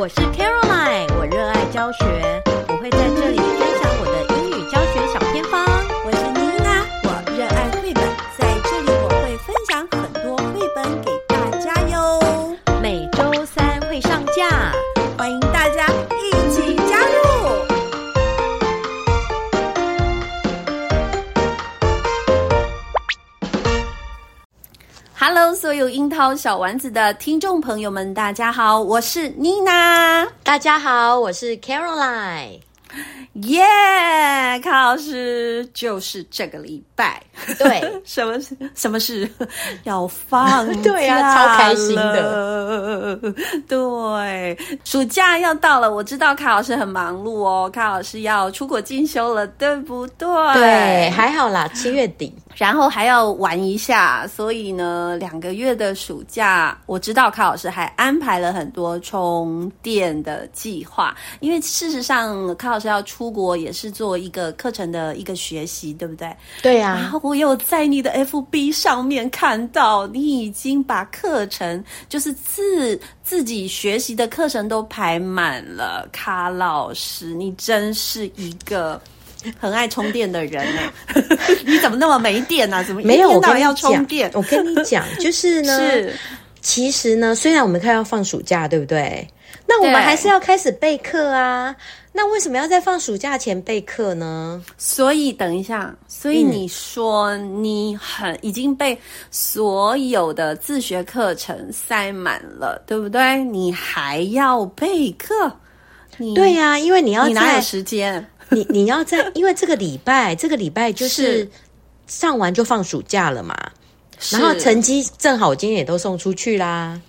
我是好小丸子的听众朋友们，大家好，我是妮娜。大家好，我是 Caroline。耶，yeah, 卡老师就是这个礼拜，对，什么事？什么事？要放 假对呀、啊，超开心的。对，暑假要到了，我知道卡老师很忙碌哦，卡老师要出国进修了，对不对？对，还好啦，七月底，然后还要玩一下，所以呢，两个月的暑假，我知道卡老师还安排了很多充电的计划，因为事实上，卡老师要出。出国也是做一个课程的一个学习，对不对？对呀、啊。然后我有在你的 FB 上面看到，你已经把课程就是自自己学习的课程都排满了。卡老师，你真是一个很爱充电的人呢。你怎么那么没电啊？怎么一天到晚要充电？我跟你讲，就是呢，是其实呢，虽然我们快要放暑假，对不对？那我们还是要开始备课啊。那为什么要在放暑假前备课呢？所以等一下，所以你说你很已经被所有的自学课程塞满了，对不对？你还要备课？你对呀、啊，因为你要在你哪有时间？你你要在，因为这个礼拜这个礼拜就是上完就放暑假了嘛，然后成绩正好今天也都送出去啦。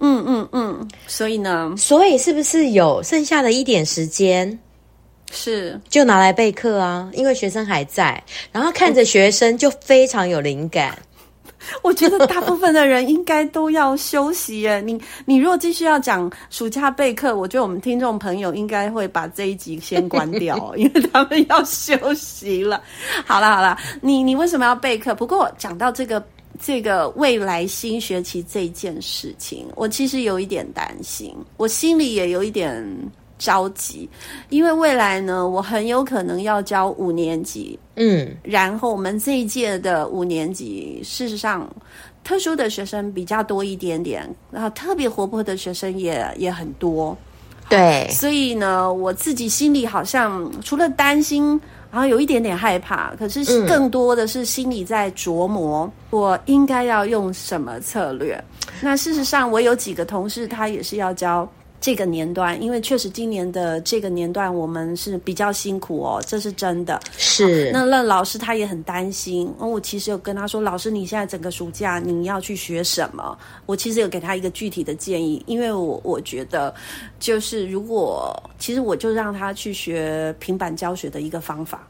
嗯嗯嗯，所以呢？所以是不是有剩下的一点时间，是就拿来备课啊？因为学生还在，然后看着学生就非常有灵感。我觉得大部分的人应该都要休息耶。你你如果继续要讲暑假备课，我觉得我们听众朋友应该会把这一集先关掉，因为他们要休息了。好了好了，你你为什么要备课？不过讲到这个。这个未来新学期这件事情，我其实有一点担心，我心里也有一点着急，因为未来呢，我很有可能要教五年级，嗯，然后我们这一届的五年级，事实上，特殊的学生比较多一点点，然后特别活泼的学生也也很多，对，所以呢，我自己心里好像除了担心。然后有一点点害怕，可是更多的是心里在琢磨，嗯、我应该要用什么策略。那事实上，我有几个同事，他也是要教。这个年段，因为确实今年的这个年段我们是比较辛苦哦，这是真的。是。那那老师他也很担心。哦，我其实有跟他说，老师你现在整个暑假你要去学什么？我其实有给他一个具体的建议，因为我我觉得就是如果其实我就让他去学平板教学的一个方法。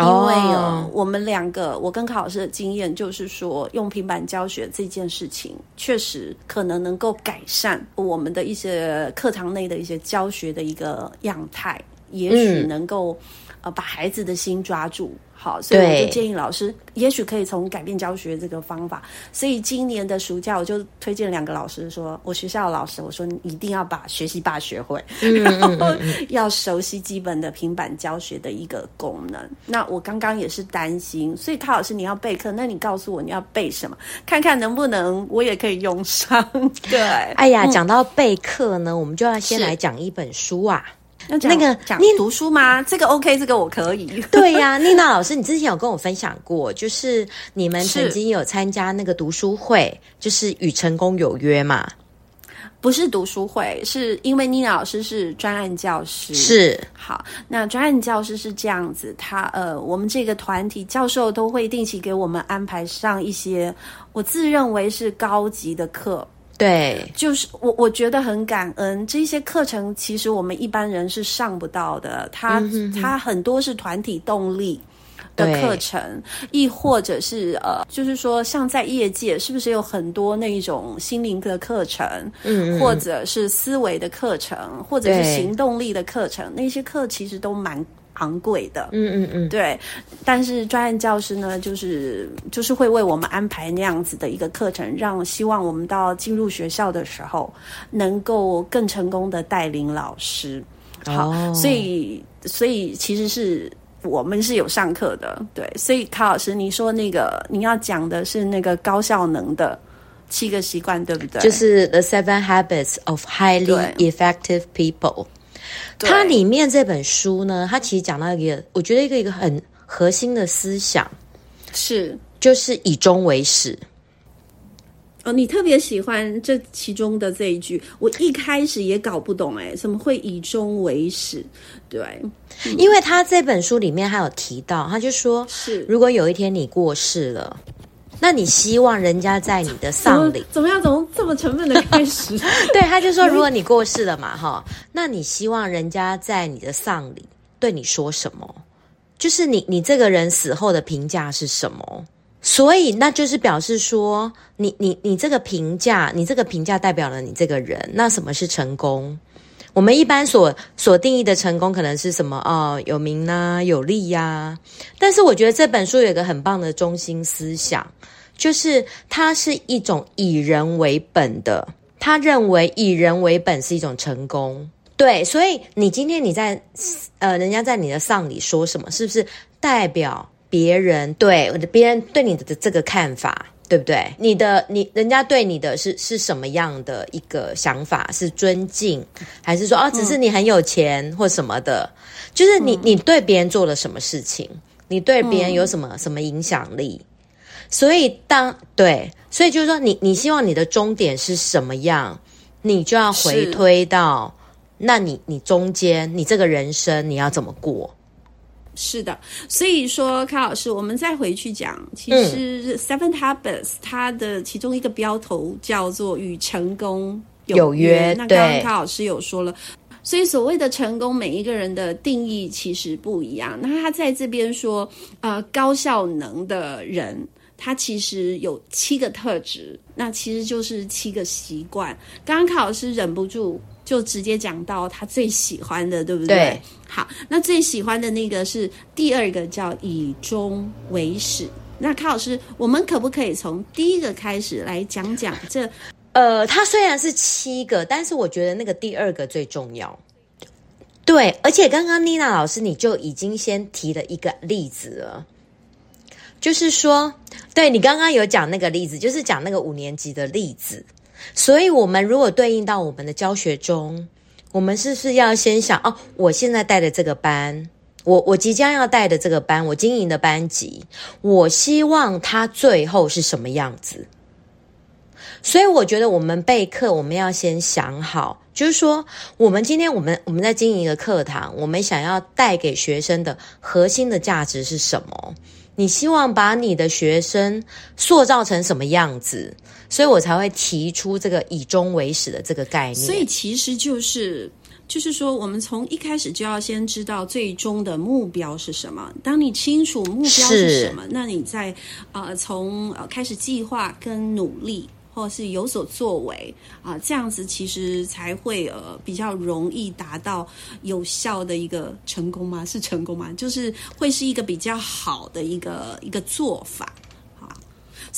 因为哦，我们两个，我跟卡老师的经验就是说，用平板教学这件事情，确实可能能够改善我们的一些课堂内的一些教学的一个样态，也许能够呃把孩子的心抓住。好，所以我就建议老师，也许可以从改变教学这个方法。所以今年的暑假，我就推荐两个老师说，我学校的老师，我说你一定要把学习霸学会，嗯、然后要熟悉基本的平板教学的一个功能。那我刚刚也是担心，所以卡老师你要备课，那你告诉我你要备什么，看看能不能我也可以用上。对，哎呀，讲到备课呢，我们就要先来讲一本书啊。那个讲读书吗？这个 OK，这个我可以。对呀、啊，妮娜老师，你之前有跟我分享过，就是你们曾经有参加那个读书会，就是与成功有约嘛？不是读书会，是因为妮娜老师是专案教师。是，好，那专案教师是这样子，他呃，我们这个团体教授都会定期给我们安排上一些我自认为是高级的课。对，就是我我觉得很感恩，这些课程其实我们一般人是上不到的。它它很多是团体动力的课程，亦或者是呃，就是说像在业界，是不是有很多那一种心灵的课程，嗯，或者是思维的课程，或者是行动力的课程，那些课其实都蛮。昂贵的，嗯嗯嗯，对，但是专案教师呢，就是就是会为我们安排那样子的一个课程，让希望我们到进入学校的时候，能够更成功的带领老师。好，哦、所以所以其实是我们是有上课的，对，所以卡老师，你说那个你要讲的是那个高效能的七个习惯，对不对？就是 The Seven Habits of Highly Effective People。它里面这本书呢，它其实讲到一个，我觉得一个一个很核心的思想是，就是以终为始。哦，你特别喜欢这其中的这一句，我一开始也搞不懂，哎，怎么会以终为始？对，嗯，因为他这本书里面还有提到，他就说，是如果有一天你过世了。那你希望人家在你的丧礼怎么样？从这么沉闷的开始？对，他就说，如果你过世了嘛，哈，那你希望人家在你的丧礼对你说什么？就是你你这个人死后的评价是什么？所以那就是表示说，你你你这个评价，你这个评价代表了你这个人。那什么是成功？我们一般所所定义的成功，可能是什么？哦，有名啊，有利呀、啊。但是我觉得这本书有一个很棒的中心思想，就是它是一种以人为本的。他认为以人为本是一种成功。对，所以你今天你在呃，人家在你的丧礼说什么，是不是代表别人对别人对你的这个看法？对不对？你的你人家对你的是是什么样的一个想法？是尊敬，还是说啊，只是你很有钱或什么的？嗯、就是你你对别人做了什么事情？你对别人有什么、嗯、什么影响力？所以当对，所以就是说你你希望你的终点是什么样？你就要回推到，那你你中间你这个人生你要怎么过？是的，所以说，卡老师，我们再回去讲，其实 Seven Habits 它的其中一个标头叫做与成功有约。有约，那刚刚卡老师有说了，所以所谓的成功，每一个人的定义其实不一样。那他在这边说，呃，高效能的人，他其实有七个特质，那其实就是七个习惯。刚刚卡老师忍不住。就直接讲到他最喜欢的，对不对？对。好，那最喜欢的那个是第二个，叫以终为始。那康老师，我们可不可以从第一个开始来讲讲这？呃，它虽然是七个，但是我觉得那个第二个最重要。对，而且刚刚妮娜老师你就已经先提了一个例子了，就是说，对，你刚刚有讲那个例子，就是讲那个五年级的例子。所以，我们如果对应到我们的教学中，我们是不是要先想哦，我现在带的这个班，我我即将要带的这个班，我经营的班级，我希望它最后是什么样子？所以，我觉得我们备课，我们要先想好，就是说，我们今天我们我们在经营一个课堂，我们想要带给学生的核心的价值是什么？你希望把你的学生塑造成什么样子？所以我才会提出这个以终为始的这个概念。所以其实就是，就是说，我们从一开始就要先知道最终的目标是什么。当你清楚目标是什么，那你再呃从呃开始计划跟努力。或是有所作为啊，这样子其实才会呃比较容易达到有效的一个成功吗？是成功吗？就是会是一个比较好的一个一个做法。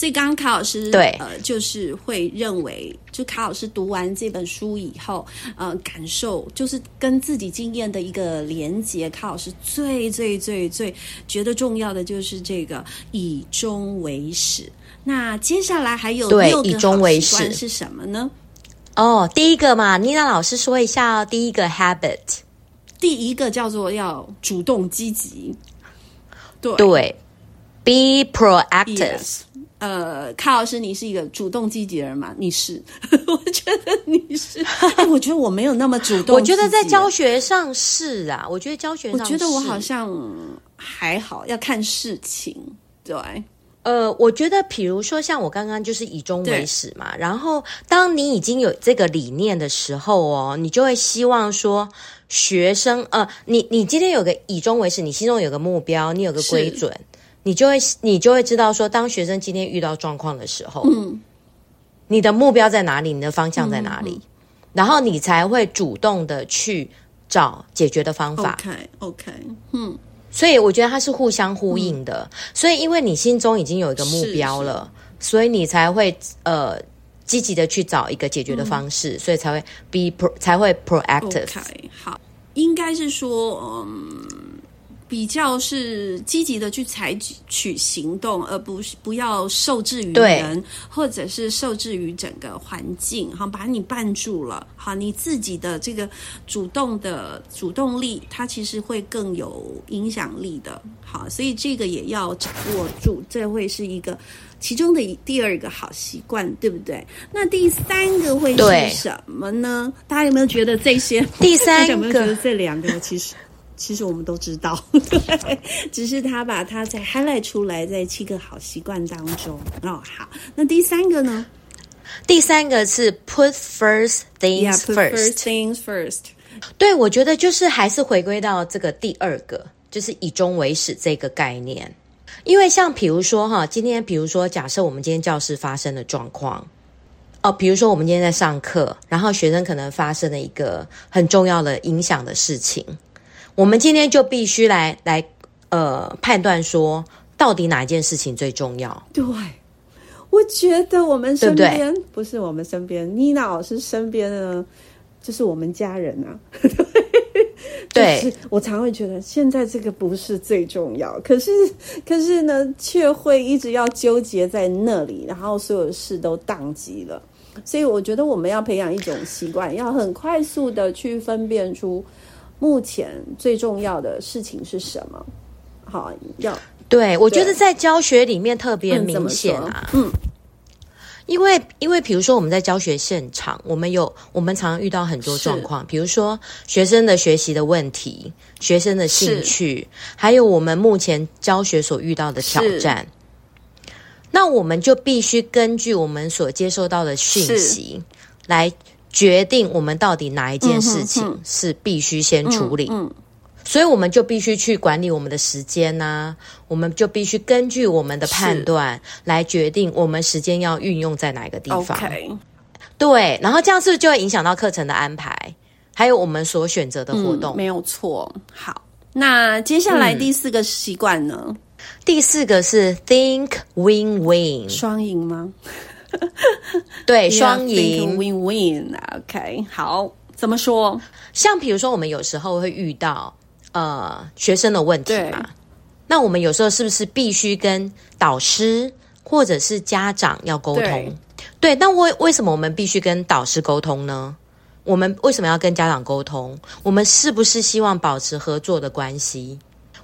所以刚刚卡老师对呃，就是会认为，就卡老师读完这本书以后，呃，感受就是跟自己经验的一个连接。卡老师最最最最觉得重要的就是这个以终为始。那接下来还有六个好习惯是什么呢？哦，第一个嘛，妮娜老师说一下哦。第一个 habit，第一个叫做要主动积极。对对，be proactive。Yes. 呃，卡老师，你是一个主动积极的人吗？你是，我觉得你是。哎，我觉得我没有那么主动。我觉得在教学上是啊，我觉得教学上，我觉得我好像还好，要看事情。对，呃，我觉得，比如说像我刚刚就是以终为始嘛，然后当你已经有这个理念的时候哦，你就会希望说学生，呃，你你今天有个以终为始，你心中有个目标，你有个规准。你就会，你就会知道说，当学生今天遇到状况的时候，嗯，你的目标在哪里？你的方向在哪里？然后你才会主动的去找解决的方法。Okay, 嗯，所以我觉得它是互相呼应的。嗯、所以因为你心中已经有一个目标了，所以你才会呃积极的去找一个解决的方式，嗯、所以才会 be pro, 才会 proactive。Okay, 好，应该是说，嗯。比较是积极的去采取行动，而不是不要受制于人，或者是受制于整个环境，好把你绊住了。好，你自己的这个主动的主动力，它其实会更有影响力的。好，所以这个也要掌握住，这会是一个其中的第二个好习惯，对不对？那第三个会是什么呢？大家有没有觉得这些？第三个有没有觉得这两个其实？其实我们都知道，对，只是他把它再 highlight 出来，在七个好习惯当中哦。好，那第三个呢？第三个是 put first things first。Yeah, put first things first。对，我觉得就是还是回归到这个第二个，就是以终为始这个概念。因为像比如说哈，今天比如说假设我们今天教室发生的状况哦，比如说我们今天在上课，然后学生可能发生了一个很重要的影响的事情。我们今天就必须来来，呃，判断说到底哪一件事情最重要？对，我觉得我们身边不是我们身边，妮娜老师身边呢，就是我们家人啊。对，我常会觉得现在这个不是最重要，可是可是呢，却会一直要纠结在那里，然后所有事都宕机了。所以我觉得我们要培养一种习惯，要很快速的去分辨出。目前最重要的事情是什么？好，要对，我觉得在教学里面特别明显啊。嗯，嗯，因为因为比如说我们在教学现场，我们有我们常常遇到很多状况，比如说学生的学习的问题、学生的兴趣，还有我们目前教学所遇到的挑战。那我们就必须根据我们所接受到的讯息来。决定我们到底哪一件事情是必须先处理，嗯，嗯，所以我们就必须去管理我们的时间呐、啊，我们就必须根据我们的判断来决定我们时间要运用在哪个地方。Okay. 对，然后这样是不是就会影响到课程的安排，还有我们所选择的活动？嗯、没有错。好，那接下来第四个习惯呢？嗯、第四个是 think win win，双赢吗？对，双赢，win win，OK，好，怎么说？像比如说，我们有时候会遇到呃学生的问题嘛，那我们有时候是不是必须跟导师或者是家长要沟通？对，对，那为为什么我们必须跟导师沟通呢？我们为什么要跟家长沟通？我们是不是希望保持合作的关系？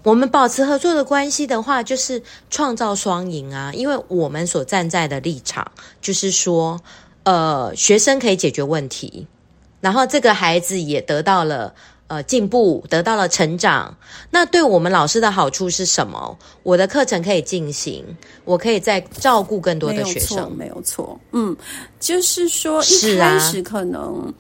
我们保持合作的关系的话，就是创造双赢啊！因为我们所站在的立场就是说，呃，学生可以解决问题，然后这个孩子也得到了呃进步，得到了成长。那对我们老师的好处是什么？我的课程可以进行，我可以再照顾更多的学生。没有错，没有错。嗯，就是说一开始可能。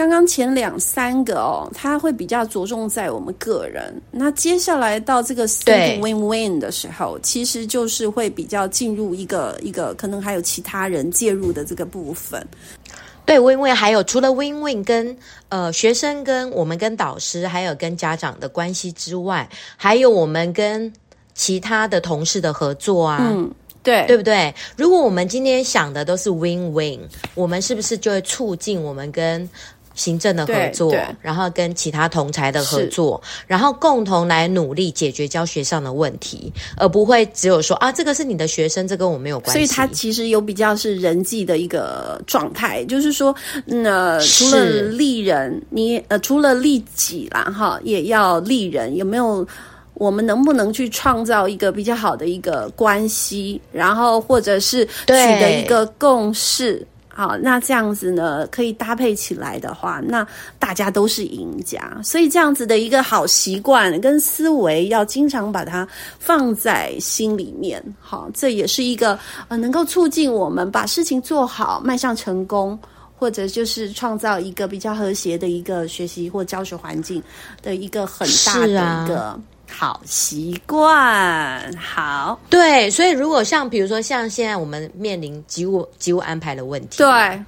刚刚前两三个哦，他会比较着重在我们个人。那接下来到这个 think win win 的时候，其实就是会比较进入一个一个可能还有其他人介入的这个部分。对，win win 还有除了 win win 跟呃学生跟我们跟导师还有跟家长的关系之外，还有我们跟其他的同事的合作啊。嗯。对，对不对？如果我们今天想的都是 win win，我们是不是就会促进我们跟行政的合作，然后跟其他同才的合作，然后共同来努力解决教学上的问题，而不会只有说啊，这个是你的学生，这跟我没有关系。所以他其实有比较是人际的一个状态，就是说，呃，除了利人，你呃，除了利己啦，哈，也要利人，有没有？我们能不能去创造一个比较好的一个关系，然后或者是取得一个共识？好，那这样子呢，可以搭配起来的话，那大家都是赢家。所以这样子的一个好习惯跟思维，要经常把它放在心里面。好，这也是一个呃，能够促进我们把事情做好，迈向成功，或者就是创造一个比较和谐的一个学习或教学环境的一个很大的一个。好习惯，好。对，所以如果像比如说像现在我们面临机务机务安排的问题，对，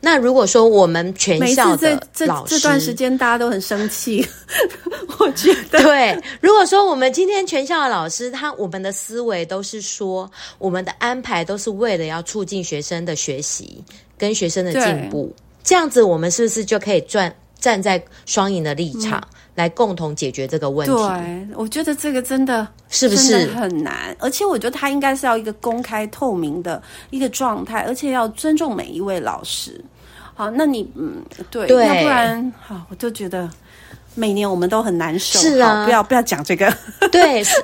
那如果说我们全校的老师这这段时间大家都很生气，我觉得。对。如果说我们今天全校的老师，他我们的思维都是说，我们的安排都是为了要促进学生的学习跟学生的进步，这样子我们是不是就可以转站在双赢的立场？嗯来共同解决这个问题。对，我觉得这个真的是不是很难？而且我觉得他应该是要一个公开透明的一个状态，而且要尊重每一位老师。好，那你嗯，对，对，要不然好，我就觉得每年我们都很难受。是啊，不要不要讲这个。对，是，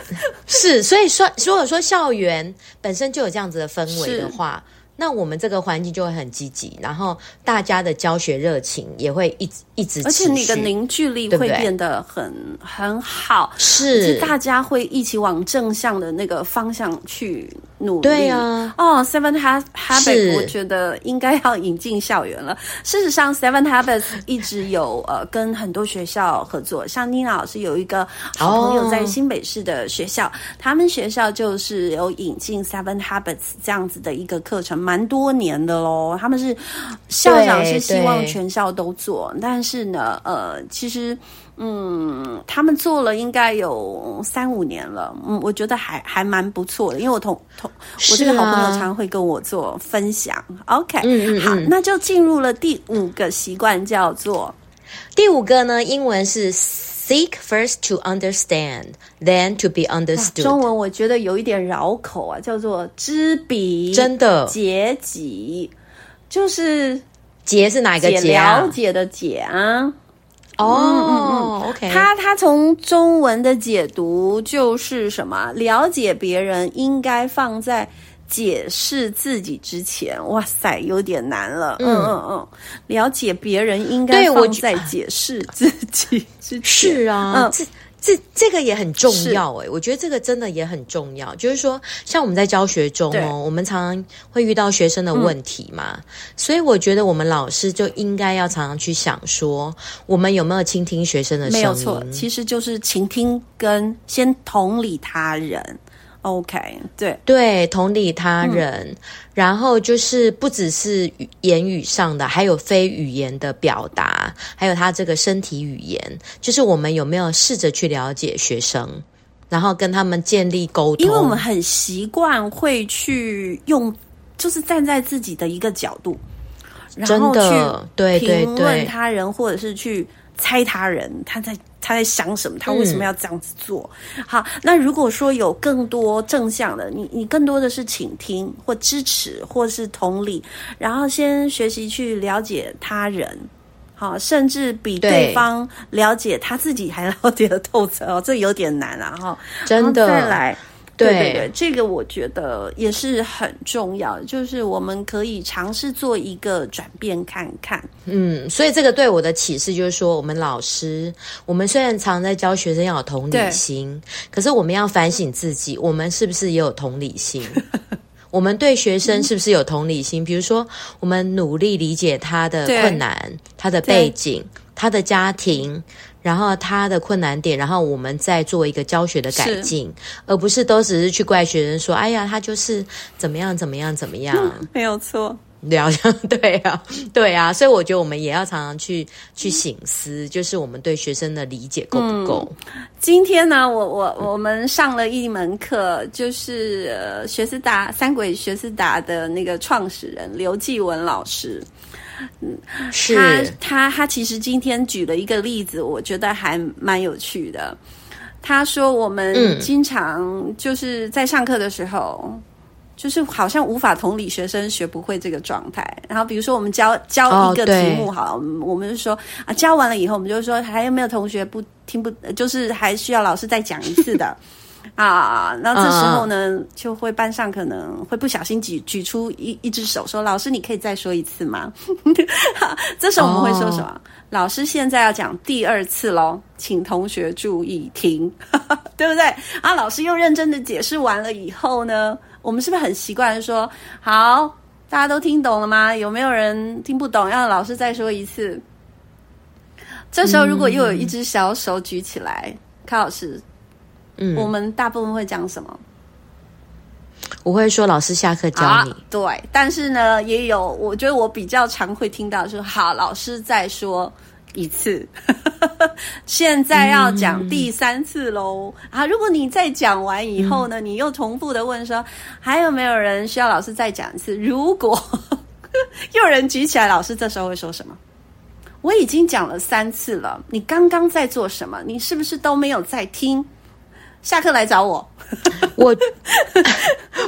是，所以说，如果说校园本身就有这样子的氛围的话。那我们这个环境就会很积极，然后大家的教学热情也会一直一直，而且你的凝聚力会变得很很好，是大家会一起往正向的那个方向去努力。对啊，哦、oh,，Seven Habits，我觉得应该要引进校园了。事实上，Seven Habits 一直有呃跟很多学校合作，像妮娜老师有一个好朋友在新北市的学校，oh. 他们学校就是有引进 Seven Habits 这样子的一个课程。蛮多年的喽，他们是校长是希望全校都做，但是呢，呃，其实，嗯，他们做了应该有三五年了，嗯，我觉得还还蛮不错的，因为我同同我这个好朋友常常会跟我做分享。啊、OK，嗯嗯嗯好，那就进入了第五个习惯，叫做第五个呢，英文是。Seek first to understand, then to be understood。中文我觉得有一点绕口啊，叫做知彼，真的，解己，就是解是哪一个解啊？了解的解啊。哦、oh, 嗯嗯嗯，OK。他他从中文的解读就是什么？了解别人应该放在。解释自己之前，哇塞，有点难了。嗯嗯嗯，了解别人应该放在解释自己之前。是啊，嗯，这这这个也很重要诶，我觉得这个真的也很重要。就是说，像我们在教学中哦，我们常常会遇到学生的问题嘛，嗯，所以我觉得我们老师就应该要常常去想说，我们有没有倾听学生的声音？没有错，其实就是倾听跟先同理他人。OK，对对，同理他人，嗯，然后就是不只是言语上的，还有非语言的表达，还有他这个身体语言，就是我们有没有试着去了解学生，然后跟他们建立沟通？因为我们很习惯会去用，就是站在自己的一个角度，然后去评论他人，或者是去猜他人他在。他在想什么？他为什么要这样子做？嗯、好，那如果说有更多正向的，你你更多的是倾听或支持，或是同理，然后先学习去了解他人，好，甚至比对方了解他自己还了解的透彻哦，这有点难啊哈，真的再来。对对对，这个我觉得也是很重要，就是我们可以尝试做一个转变看看。嗯，所以这个对我的启示就是说，我们老师，我们虽然常在教学生要有同理心，可是我们要反省自己，我们是不是也有同理心？我们对学生是不是有同理心？嗯、比如说，我们努力理解他的困难、他的背景、他的家庭，然后他的困难点，然后我们再做一个教学的改进，而不是都只是去怪学生说：“哎呀，他就是怎么样怎么样怎么样。嗯” 没有错。聊对啊，对啊，所以我觉得我们也要常常去去省思，就是我们对学生的理解够不够。嗯、今天呢，我我我们上了一门课，就是呃学思达三鬼学思达的那个创始人刘继文老师。嗯，是他他他其实今天举了一个例子，我觉得还蛮有趣的。他说我们经常就是在上课的时候。嗯就是好像无法同理学生学不会这个状态，然后比如说我们教教一个题目，好，我们就说啊，教完了以后，我们就说还有没有同学不听不，就是还需要老师再讲一次的啊？那这时候呢，就会班上可能会不小心举举出一一只手，说老师，你可以再说一次吗？这时候我们会说什么？老师现在要讲第二次喽，请同学注意听，对不对？啊，老师又认真的解释完了以后呢？我们是不是很习惯说好？大家都听懂了吗？有没有人听不懂？要老师再说一次。这时候如果又有一只小手举起来，卡、嗯、老师，嗯，我们大部分会讲什么？我会说老师下课教你、啊。对，但是呢，也有我觉得我比较常会听到说好，老师再说一次。现在要讲第三次喽、嗯、啊！如果你再讲完以后呢，嗯、你又重复的问说，还有没有人需要老师再讲一次？如果 又有人举起来，老师这时候会说什么？我已经讲了三次了，你刚刚在做什么？你是不是都没有在听？下课来找我，我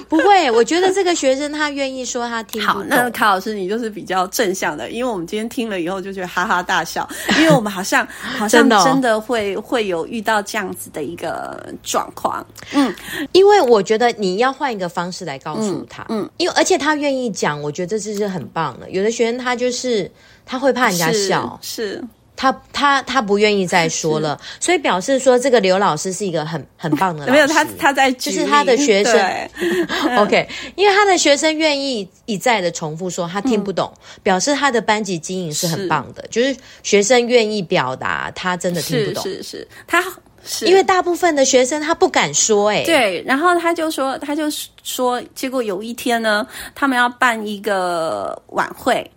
不会。我觉得这个学生他愿意说他听好。那卡老师你就是比较正向的，因为我们今天听了以后就觉得哈哈大笑，因为我们好像 好像真的会会有遇到这样子的一个状况。嗯，因为我觉得你要换一个方式来告诉他，嗯，嗯因为而且他愿意讲，我觉得这是很棒的。有的学生他就是他会怕人家笑，是。是他他他不愿意再说了，所以表示说这个刘老师是一个很很棒的老师。没有他他在就是他的学生，OK，因为他的学生愿意一再的重复说他听不懂，嗯、表示他的班级经营是很棒的，是。就是学生愿意表达他真的听不懂，是是，是。他是。因为大部分的学生他不敢说、欸，哎，对，然后他就说他就说，结果有一天呢，他们要办一个晚会。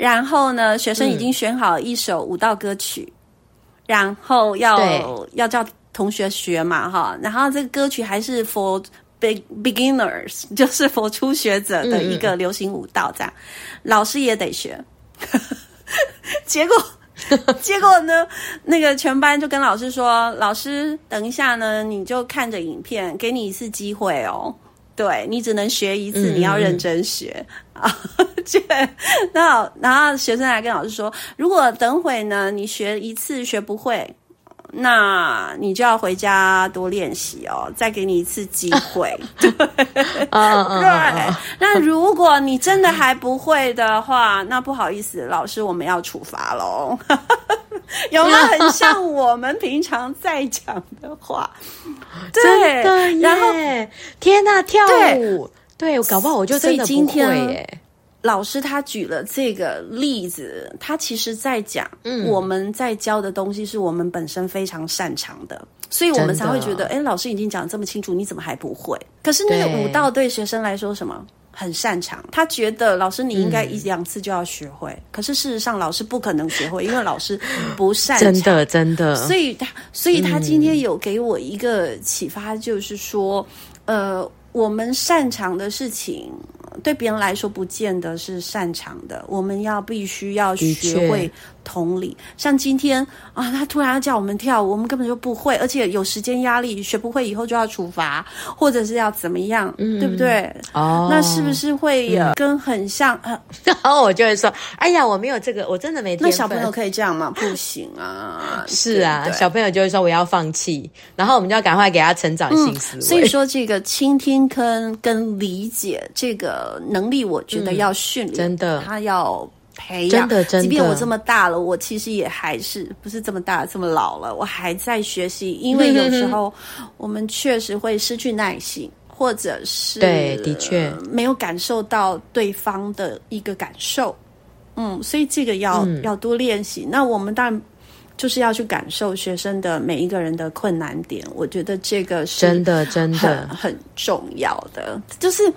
然后呢，学生已经选好一首舞蹈歌曲，嗯、然后要要叫同学学嘛，哈。然后这个歌曲还是 for big beginners，就是 for 初学者的一个流行舞蹈，这样，嗯、老师也得学。结果 结果呢，那个全班就跟老师说：“老师，等一下呢，你就看着影片，给你一次机会哦。”对，你只能学一次，你要认真学啊！对、嗯，然后然后学生还跟老师说，如果等会呢，你学一次学不会，那你就要回家多练习哦，再给你一次机会。对。那如果你真的还不会的话，那不好意思，老师，我们要处罚喽。有没有很像 我们平常在讲的话？对，然后天呐，跳舞，对，我搞不好我就真的不会耶。老师他举了这个例子，他其实在讲，嗯，我们在教的东西是我们本身非常擅长的，所以我们才会觉得，哎，老师已经讲得这么清楚，你怎么还不会？可是那个舞蹈对学生来说什么？很擅长，他觉得老师你应该一两次就要学会，嗯、可是事实上老师不可能学会，因为老师不擅长，真的真的。所以他，所以他今天有给我一个启发，就是说，嗯、呃，我们擅长的事情。对别人来说，不见得是擅长的。我们要必须要学会同理。像今天啊，他突然要叫我们跳舞，我们根本就不会，而且有时间压力，学不会以后就要处罚，或者是要怎么样，嗯、对不对？哦，那是不是会跟很像？然后我就会说：“哎呀，我没有这个，我真的没。”那小朋友可以这样吗？不行啊！是啊，对对小朋友就会说：“我要放弃。”然后我们就要赶快给他成长性思维。嗯、所以说，这个倾听跟跟理解这个。能力我觉得要训练，嗯，真的，他要培养。真的，真的。即便我这么大了，我其实也还是不是这么大，这么老了，我还在学习。因为有时候 我们确实会失去耐心，或者是对，的确没有感受到对方的一个感受。嗯，所以这个要、嗯、要多练习。那我们当然就是要去感受学生的每一个人的困难点。我觉得这个是真的真的很重要的，就是。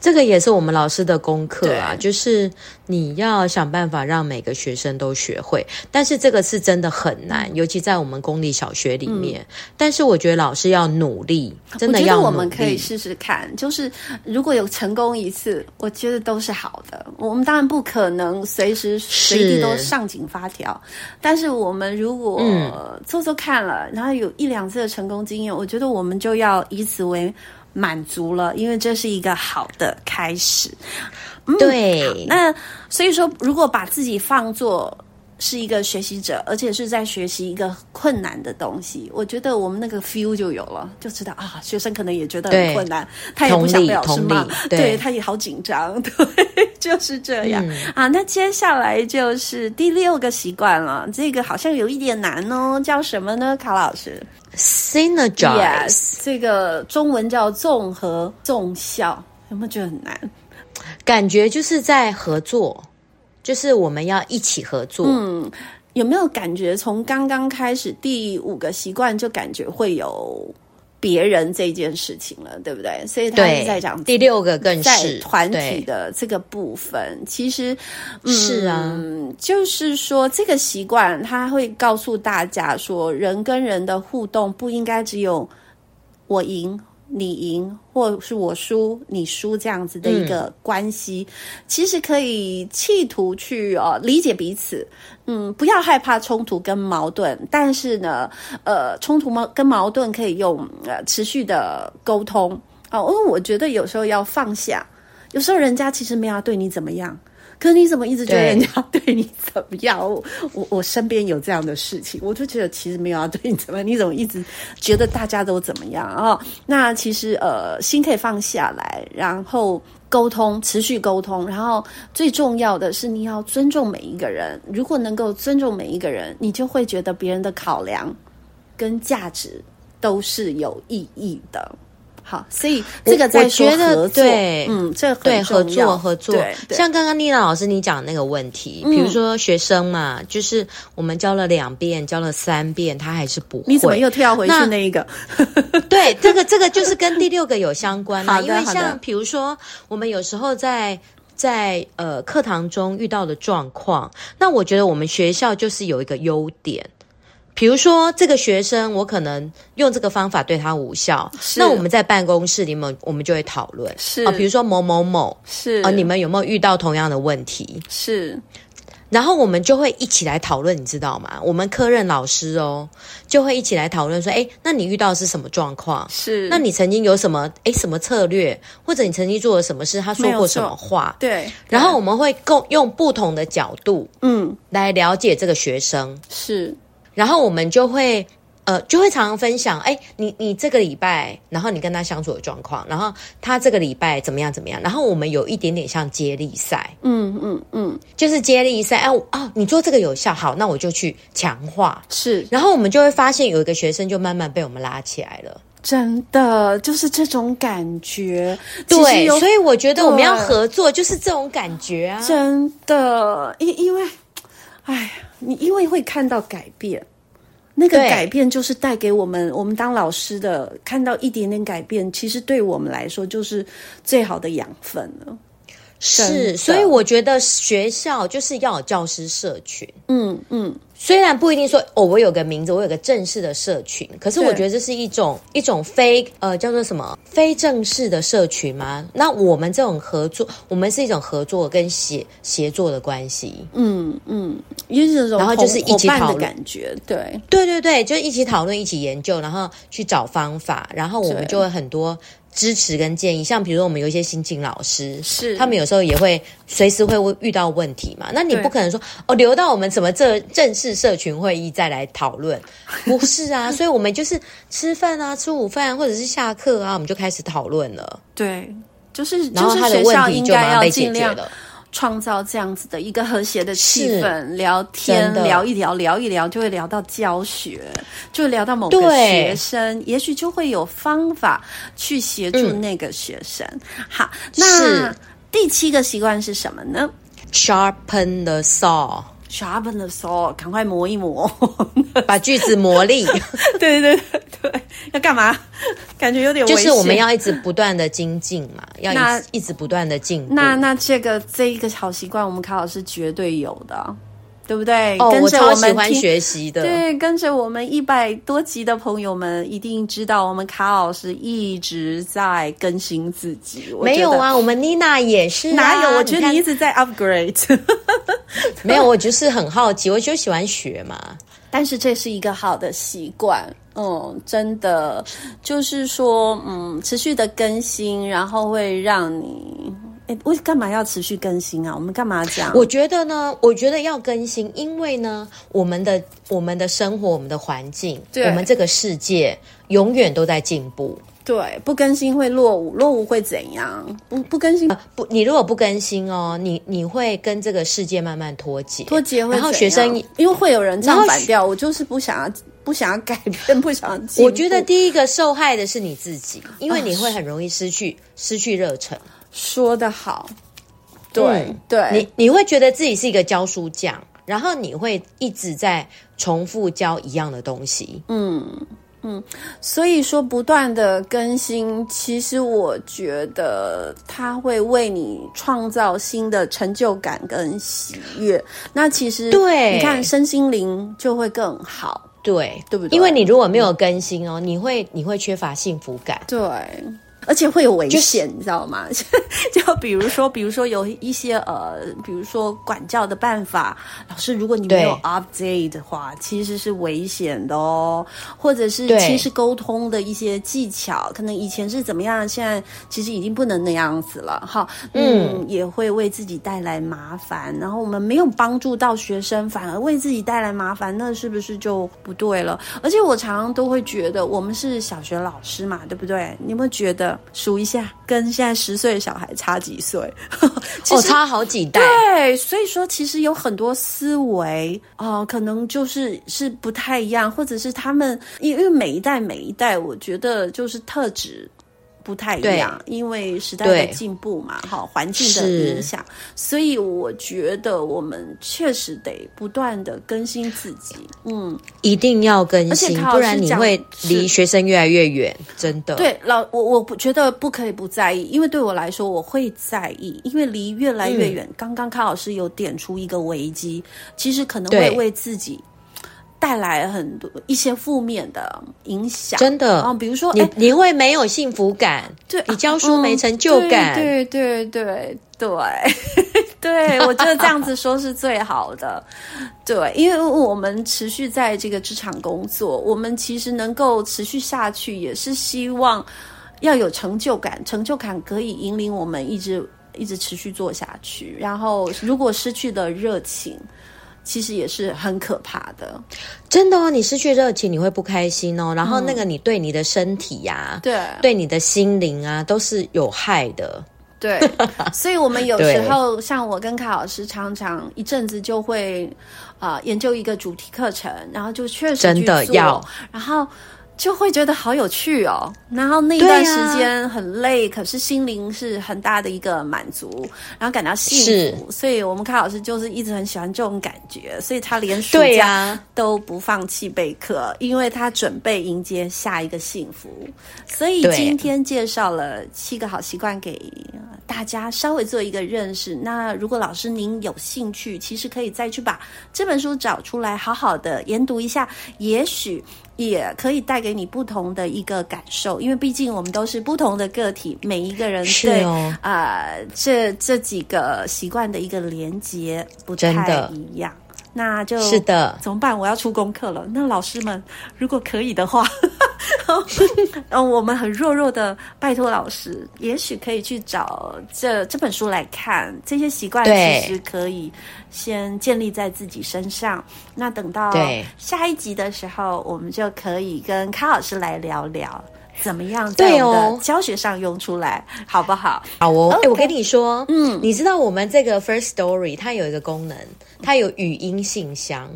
这个也是我们老师的功课啊，就是你要想办法让每个学生都学会，但是这个是真的很难，尤其在我们公立小学里面。嗯、但是我觉得老师要努力，真的要努力。我们可以试试看，就是如果有成功一次，我觉得都是好的。我们当然不可能随时随地都上紧发条，但是我们如果做做看了，然后有一两次的成功经验，我觉得我们就要以此为。满足了，因为这是一个好的开始。嗯、对，那所以说，如果把自己放作是一个学习者，而且是在学习一个困难的东西，我觉得我们那个 feel 就有了，就知道啊，学生可能也觉得很困难，他也不想被老师骂，对，对他也好紧张，对，就是这样、嗯、啊。那接下来就是第六个习惯了，这个好像有一点难哦，叫什么呢？卡老师？Synergize，、yes, 这个中文叫综合综效，有没有觉得很难？感觉就是在合作，就是我们要一起合作。嗯，有没有感觉从刚刚开始第五个习惯就感觉会有？别人这件事情了，对不对？所以他是在讲第六个更是在团体的这个部分，其实、嗯、是啊，就是说这个习惯，他会告诉大家说，人跟人的互动不应该只有我赢。你赢，或是我输，你输，这样子的一个关系，嗯、其实可以企图去呃理解彼此，嗯，不要害怕冲突跟矛盾，但是呢，呃，冲突矛跟矛盾可以用呃持续的沟通啊，因、呃、为我觉得有时候要放下，有时候人家其实没有要对你怎么样。可是你怎么一直觉得人家对你怎么样？我我我身边有这样的事情，我就觉得其实没有要对你怎么样。你怎么一直觉得大家都怎么样啊、哦？那其实呃，心可以放下来，然后沟通，持续沟通，然后最重要的是你要尊重每一个人。如果能够尊重每一个人，你就会觉得别人的考量跟价值都是有意义的。好，所以这个在说得对，嗯，这对合作合作，像刚刚丽娜老师你讲的那个问题，比如说学生嘛，嗯、就是我们教了两遍，教了三遍，他还是不会，你怎么又跳回去那一个？对，这个这个就是跟第六个有相关的，因为像比如说我们有时候在在呃课堂中遇到的状况，那我觉得我们学校就是有一个优点。比如说，这个学生我可能用这个方法对他无效，那我们在办公室里面，我们就会讨论，是啊，比如说某某某，是啊，你们有没有遇到同样的问题？是，然后我们就会一起来讨论，你知道吗？我们科任老师哦，就会一起来讨论说，哎，那你遇到的是什么状况？是，那你曾经有什么哎什么策略，或者你曾经做了什么事？他说过什么话？对，然后我们会共用不同的角度，嗯，来了解这个学生是。然后我们就会，呃，就会常常分享，哎，你你这个礼拜，然后你跟他相处的状况，然后他这个礼拜怎么样怎么样，然后我们有一点点像接力赛，嗯嗯嗯，就是接力赛，哎，哦，你做这个有效，好，那我就去强化，是，然后我们就会发现有一个学生就慢慢被我们拉起来了，真的就是这种感觉，对，所以我觉得我们要合作，就是这种感觉啊，真的，因因为，哎。你因为会看到改变，那个改变就是带给我们，我们当老师的看到一点点改变，其实对我们来说就是最好的养分了。是，所以我觉得学校就是要有教师社群。嗯嗯。虽然不一定说哦，我有个名字，我有个正式的社群，可是我觉得这是一种一种非呃叫做什么非正式的社群吗？那我们这种合作，我们是一种合作跟协协作的关系。嗯嗯，因为这种然后就是一起讨论的感觉，对对对对，就一起讨论，一起研究，然后去找方法，然后我们就会很多。支持跟建议，像比如说我们有一些新进老师，是他们有时候也会随时会遇到问题嘛。那你不可能说哦，留到我们什么这正式社群会议再来讨论，不是啊。所以我们就是吃饭啊，吃午饭或者是下课啊，我们就开始讨论了。对，就是然后他的问题就马上被解决了。创造这样子的一个和谐的气氛，聊天聊一聊，聊一聊就会聊到教学，就聊到某个学生，也许就会有方法去协助那个学生。嗯、好，那第七个习惯是什么呢？Sharpen the saw。Sharpen the saw，赶快磨一磨，把锯子磨利。对对对对，要干嘛？感觉有点危。就是我们要一直不断的精进嘛，要一一直不断的进步。那那这个这一个好习惯，我们卡老师绝对有的。对不对？哦，跟着我，们我超喜欢学习的。对，跟着我们一百多集的朋友们一定知道，我们卡老师一直在更新自己。没有啊，我们妮娜也是啊。哪有？我觉得你一直在 upgrade。没有，我就是很好奇，我就喜欢学嘛。但是这是一个好的习惯，嗯，真的就是说，嗯，持续的更新，然后会让你。哎，为干嘛要持续更新啊？我们干嘛这样？我觉得呢，我觉得要更新，因为呢，我们的我们的生活，我们的环境，对我们这个世界永远都在进步。对，不更新会落伍，落伍会怎样？不不更新，呃、不，你如果不更新哦，你你会跟这个世界慢慢脱节，脱节会。然后学生因为会有人唱反调，我就是不想要不想要改变，不想要。我觉得第一个受害的是你自己，因为你会很容易失去、啊、失去热忱。说的好，对、嗯、对，你你会觉得自己是一个教书匠，然后你会一直在重复教一样的东西，嗯嗯，所以说不断的更新，其实我觉得它会为你创造新的成就感跟喜悦。那其实对，你看身心灵就会更好，对对不对？因为你如果没有更新哦，你会你会缺乏幸福感，对。而且会有危险，你知道吗？就比如说，比如说有一些呃，比如说管教的办法，老师，如果你没有 update 的话，其实是危险的哦。或者是其实沟通的一些技巧，可能以前是怎么样，现在其实已经不能那样子了。哈，嗯，也会为自己带来麻烦。然后我们没有帮助到学生，反而为自己带来麻烦，那是不是就不对了？而且我常常都会觉得，我们是小学老师嘛，对不对？你有没有觉得？数一下，跟现在十岁的小孩差几岁？哦，差好几代。对，所以说其实有很多思维哦、呃，可能就是是不太一样，或者是他们因为每一代每一代，我觉得就是特质。不太一样，因为时代的进步嘛，哈，环境的影响，所以我觉得我们确实得不断的更新自己，嗯，一定要更新，不然你会离学生越来越远，真的。对，老我我不觉得不可以不在意，因为对我来说我会在意，因为离越来越远。嗯、刚刚康老师有点出一个危机，其实可能会为自己。带来很多一些负面的影响，真的。啊，比如说你你会没有幸福感，对，你教书没成就感，对对对对对，对 我觉得这样子说是最好的，对，因为我们持续在这个职场工作，我们其实能够持续下去，也是希望要有成就感，成就感可以引领我们一直一直持续做下去，然后如果失去了热情。其实也是很可怕的，真的哦！你失去热情，你会不开心哦。然后那个，你对你的身体呀、啊，对、嗯，对你的心灵啊，都是有害的。对，所以我们有时候，像我跟卡老师，常常一阵子就会啊、呃、研究一个主题课程，然后就确实真的要，然后。就会觉得好有趣哦，然后那一段时间很累，啊、可是心灵是很大的一个满足，然后感到幸福。所以我们卡老师就是一直很喜欢这种感觉，所以他连暑假都不放弃备课，啊、因为他准备迎接下一个幸福。所以今天介绍了七个好习惯给大家稍微做一个认识。那如果老师您有兴趣，其实可以再去把这本书找出来，好好的研读一下，也许。也可以带给你不同的一个感受，因为毕竟我们都是不同的个体，每一个人对啊、哦呃、这这几个习惯的一个连接不太一样。那就是的，怎么办？我要出功课了。那老师们，如果可以的话，嗯，我们很弱弱的拜托老师，也许可以去找这这本书来看。这些习惯其实可以先建立在自己身上。那等到下一集的时候，我们就可以跟康老师来聊聊怎么样在我们的教学上用出来，哦、好不好？好哦。哎我跟你说，嗯，你知道我们这个 First Story 它有一个功能，它有语音信箱。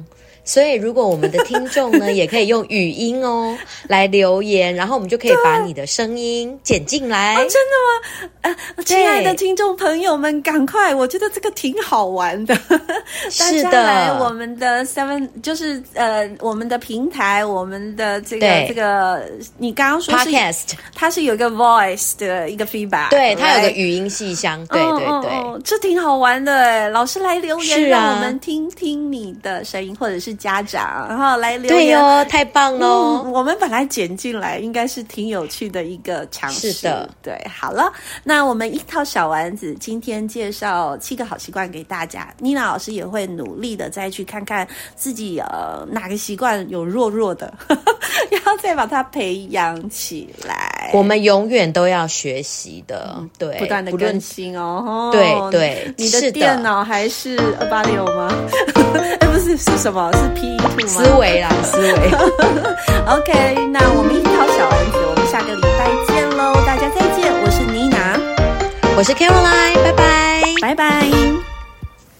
所以，如果我们的听众呢，也可以用语音哦来留言，然后我们就可以把你的声音剪进来。哦，真的吗？呃，亲爱的听众朋友们，赶快！我觉得这个挺好玩的。是的，我们的 Seven 就是呃，我们的平台，我们的这个这个，你刚刚说是 Podcast，它是有一个 Voice 的一个 feedback，对，它有个语音信箱，对对对，哦哦哦，这挺好玩的哎。老师来留言，啊，让我们听听你的声音，或者是。家长，然后来留言，对哦，太棒了，嗯！我们本来剪进来，应该是挺有趣的一个尝试。是的，对，好了，那我们樱桃小丸子今天介绍七个好习惯给大家。妮娜老师也会努力的再去看看自己呃哪个习惯有弱弱的，然后再把它培养起来。我们永远都要学习的，嗯、对，不断的更新哦。对对，你的电脑还是二八六吗？哎，不是，是什么？是 P two 吗？思维啦，思维。OK，那我们樱桃小丸子，我们下个礼拜见喽！大家再见，我是妮娜，我是 Caroline，拜拜，拜拜。